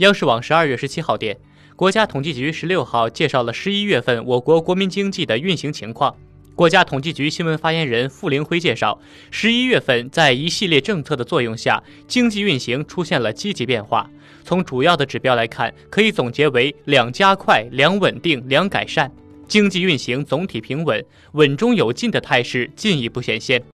央视网十二月十七号电国家统计局十六号介绍了十一月份我国国民经济的运行情况。国家统计局新闻发言人傅凌辉介绍十一月份在一系列政策的作用下经济运行出现了积极变化从主要的指标来看可以总结为两加快两稳定两改善经济运行总体平稳稳中有进的态势进一步显现。